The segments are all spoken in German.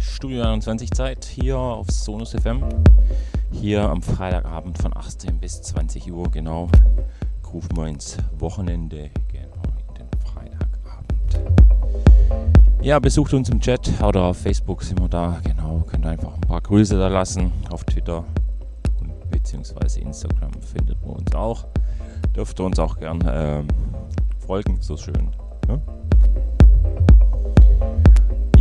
Studio 21 Zeit hier auf Sonus FM. Hier am Freitagabend von 18 bis 20 Uhr, genau. Rufen wir ins Wochenende, genau, in den Freitagabend. Ja, besucht uns im Chat oder auf Facebook sind wir da, genau. Könnt einfach ein paar Grüße da lassen. Auf Twitter bzw. Instagram findet man uns auch. Dürft ihr uns auch gern ähm, folgen, so schön. Ja?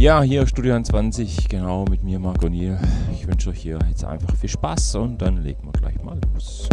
Ja, hier Studio 20, genau mit mir, Marco Niel. Ich wünsche euch hier jetzt einfach viel Spaß und dann legen wir gleich mal los.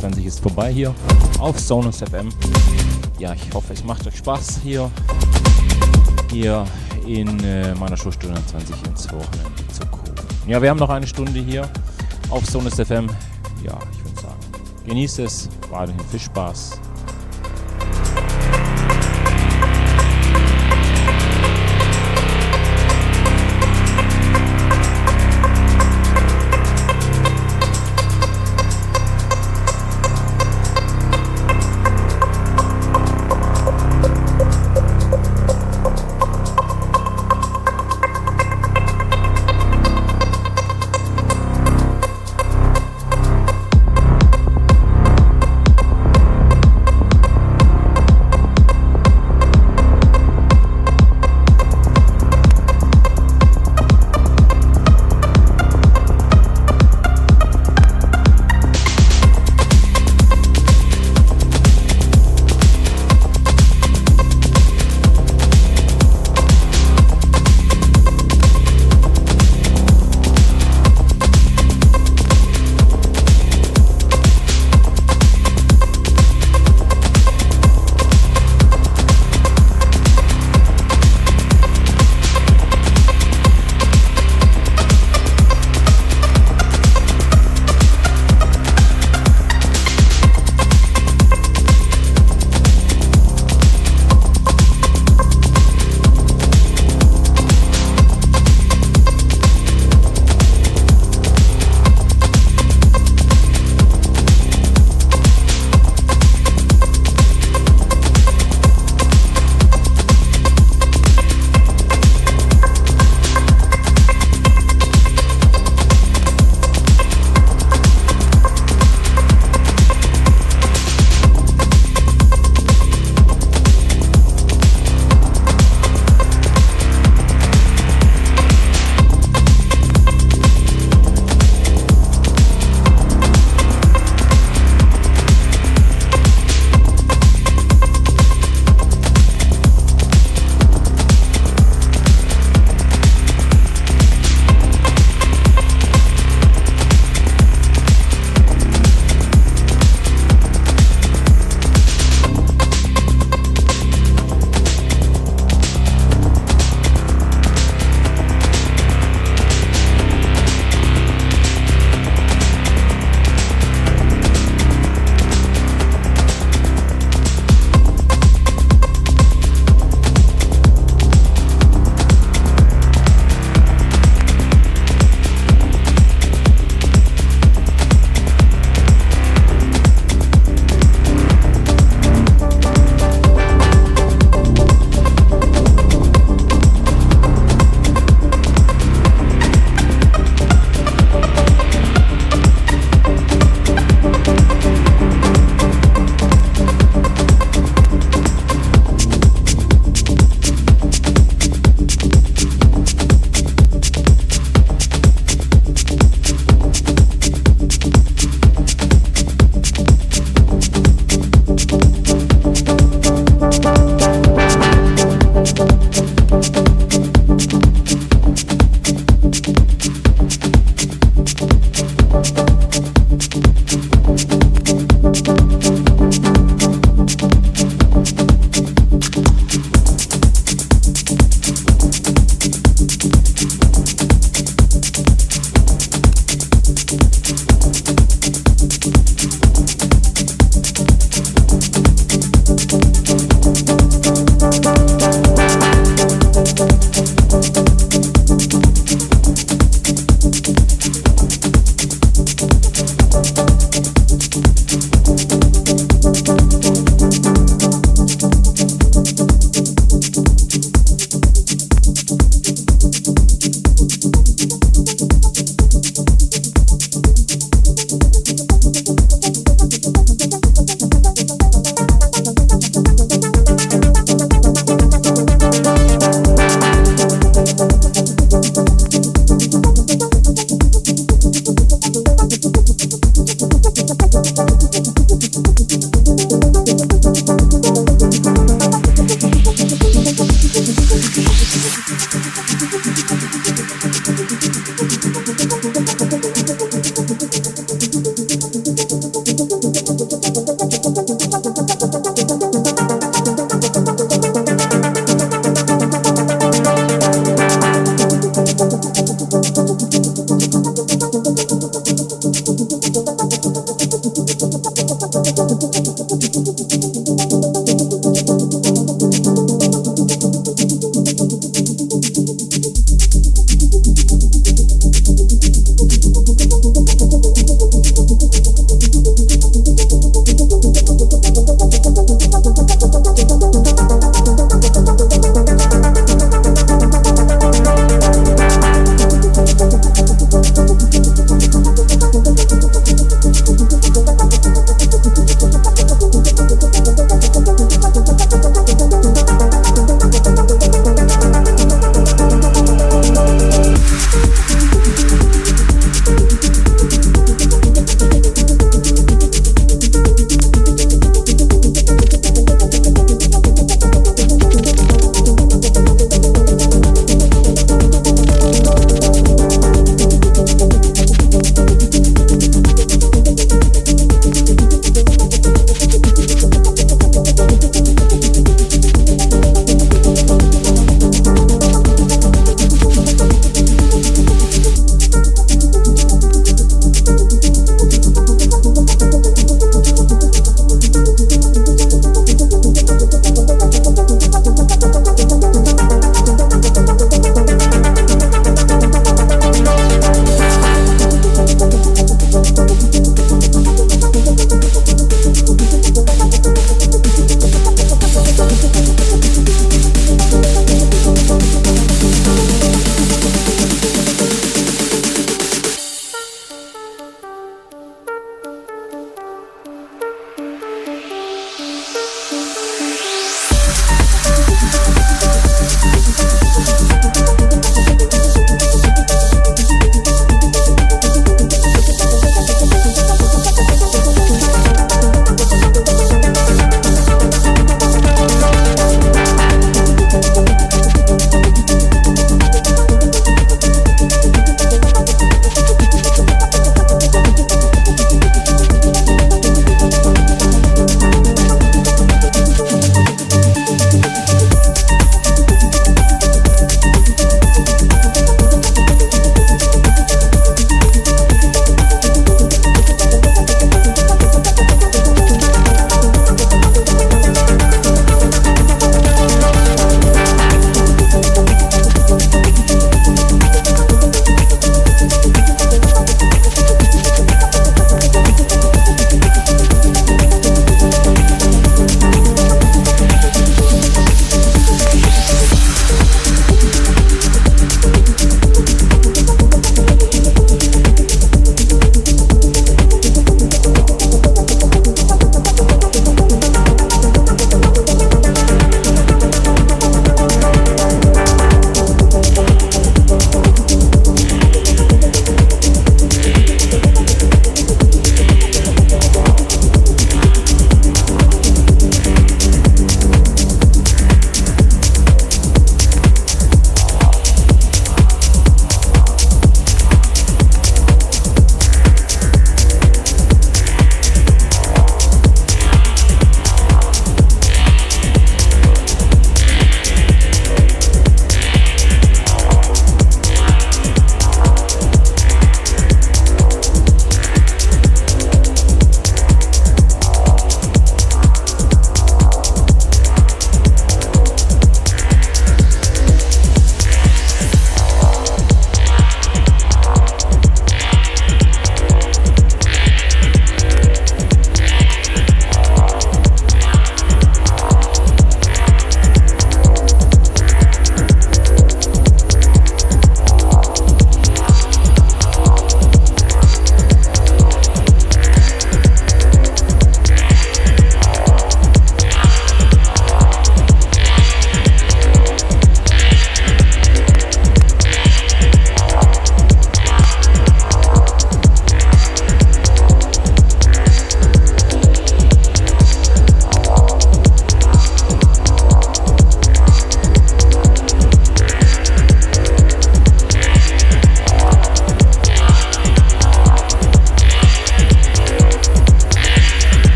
2022 ist vorbei hier auf Sonus FM. Ja, ich hoffe, es macht euch Spaß hier, hier in äh, meiner Schulstunde 20 ins Wochenende zu gucken. Ja, wir haben noch eine Stunde hier auf Sonus FM. Ja, ich würde sagen, genießt es, weiterhin viel Spaß.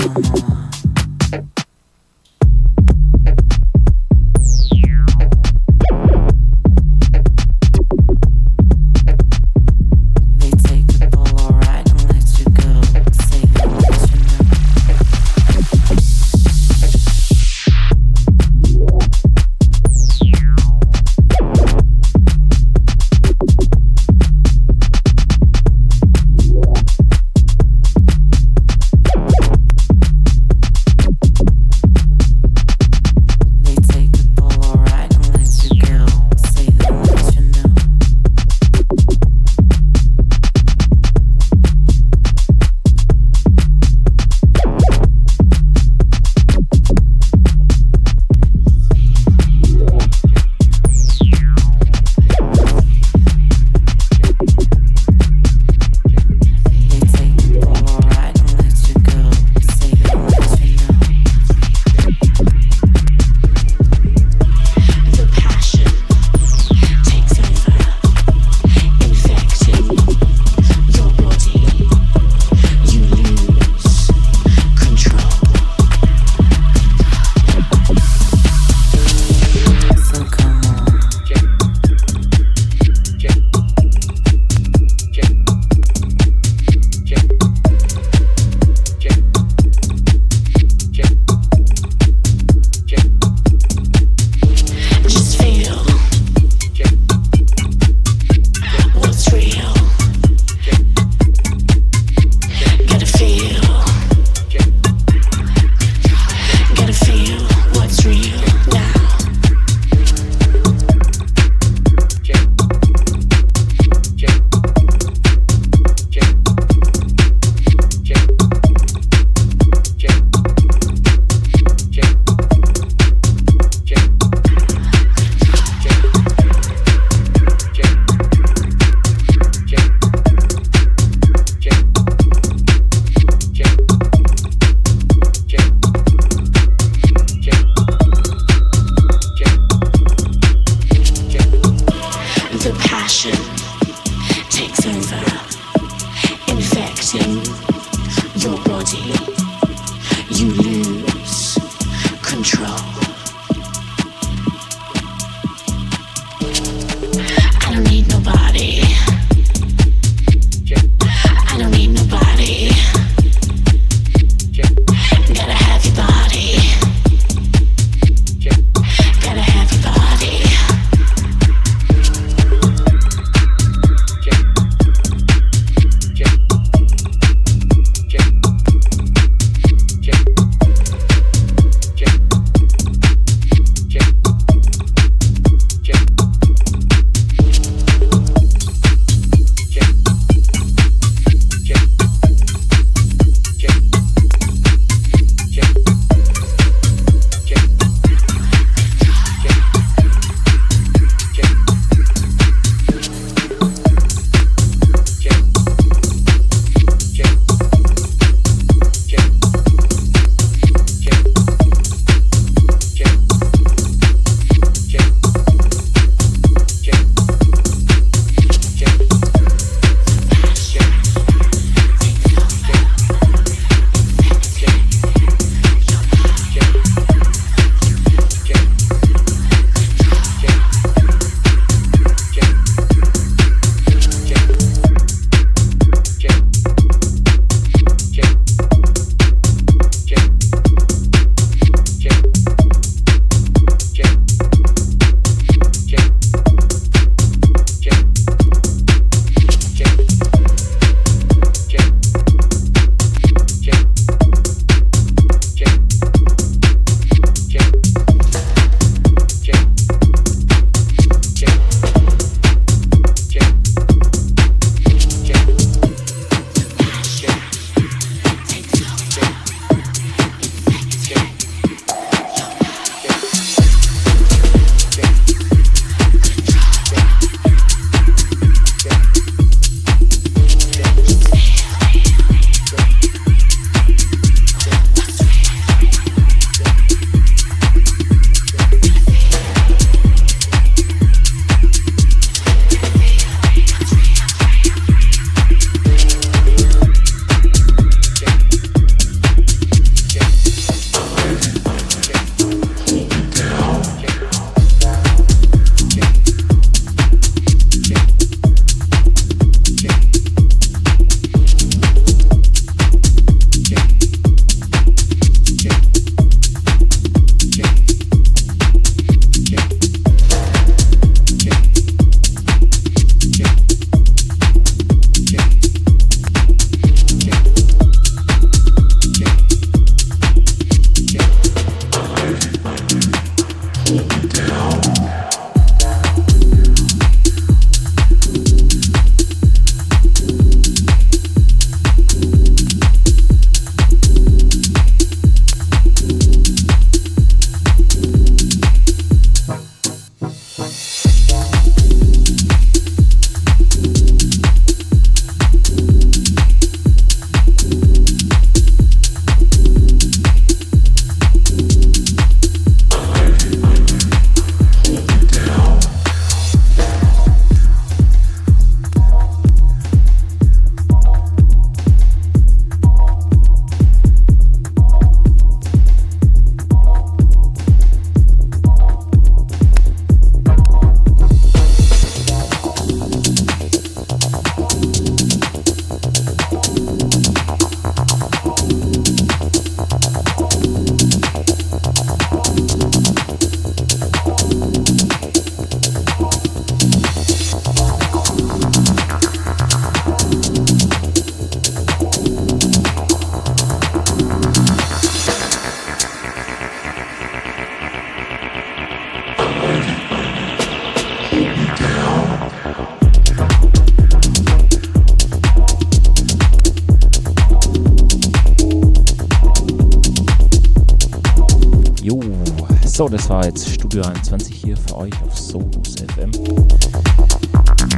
So das war jetzt Studio 21 hier für euch auf Sonus FM.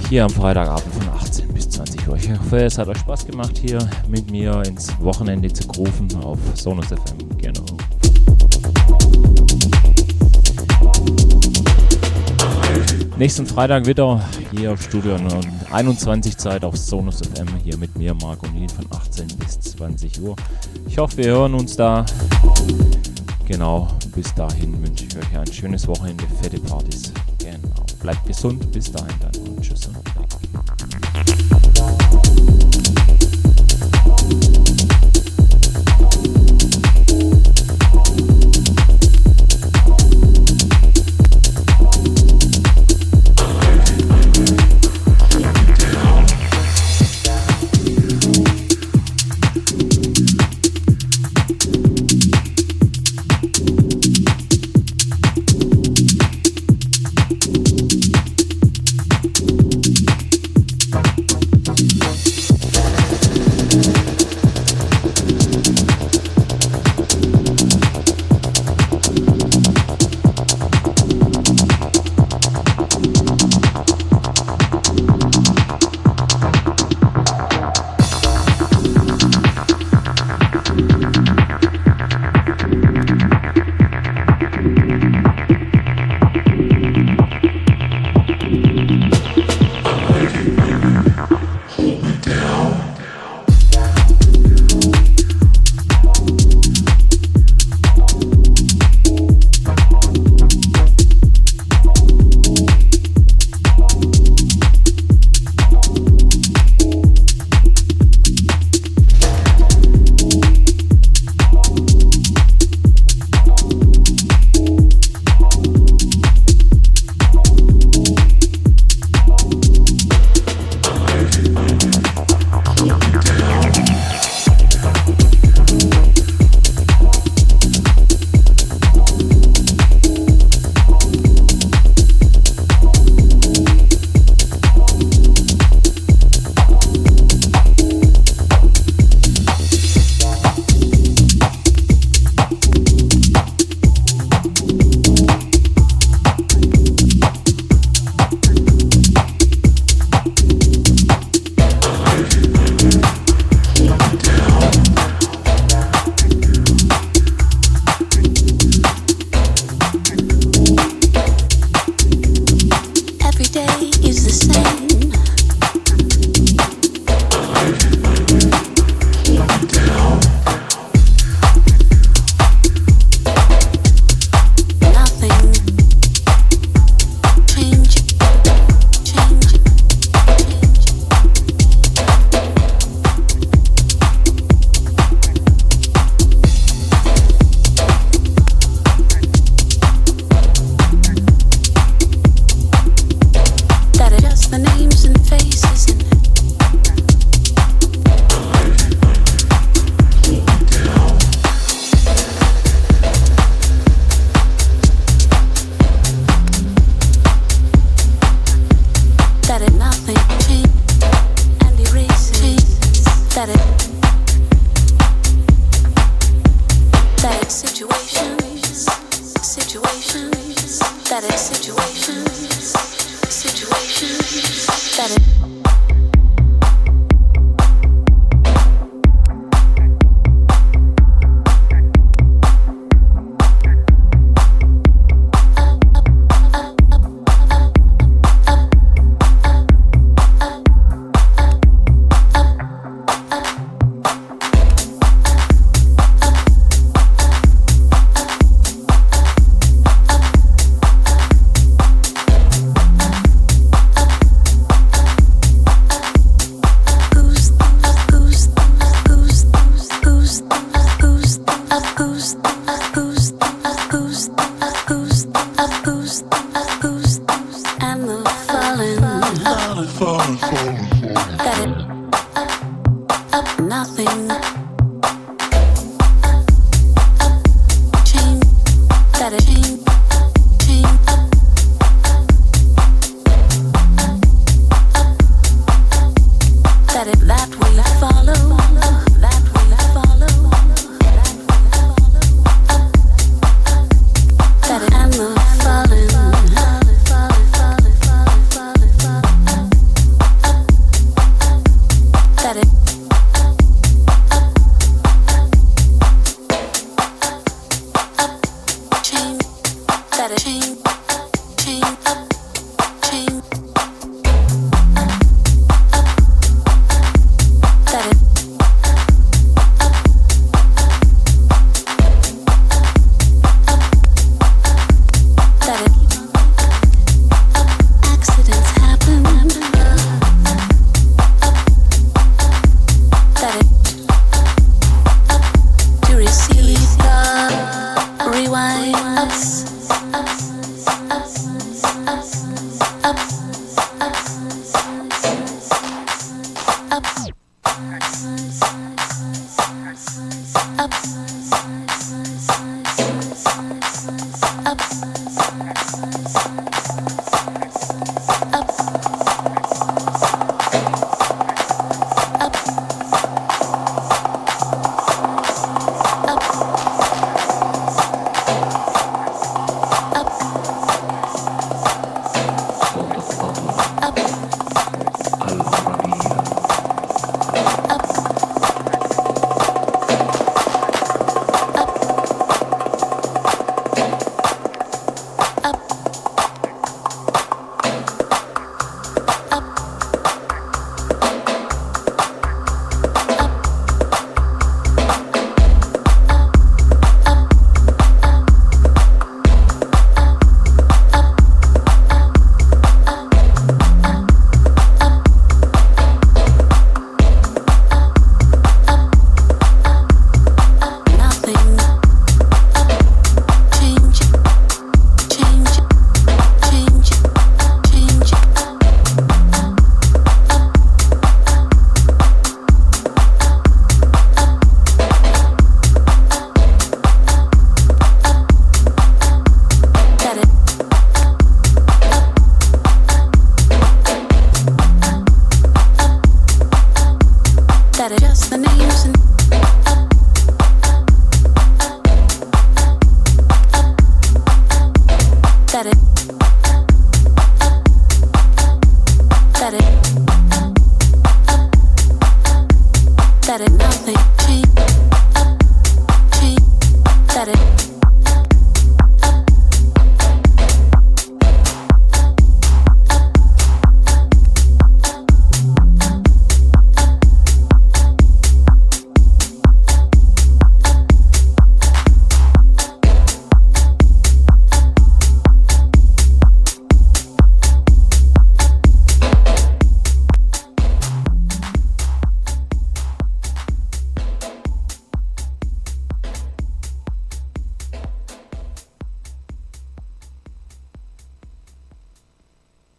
Hier am Freitagabend von 18 bis 20 Uhr. Ich hoffe, es hat euch Spaß gemacht, hier mit mir ins Wochenende zu rufen auf Sonus FM. Genau. Nächsten Freitag wieder hier auf Studio 21 Zeit auf Sonus FM hier mit mir, Marco Nien von 18 bis 20 Uhr. Ich hoffe, wir hören uns da. Genau, bis dahin wünsche ich euch ein schönes Wochenende, fette Partys. Genau. Bleibt gesund, bis dahin dann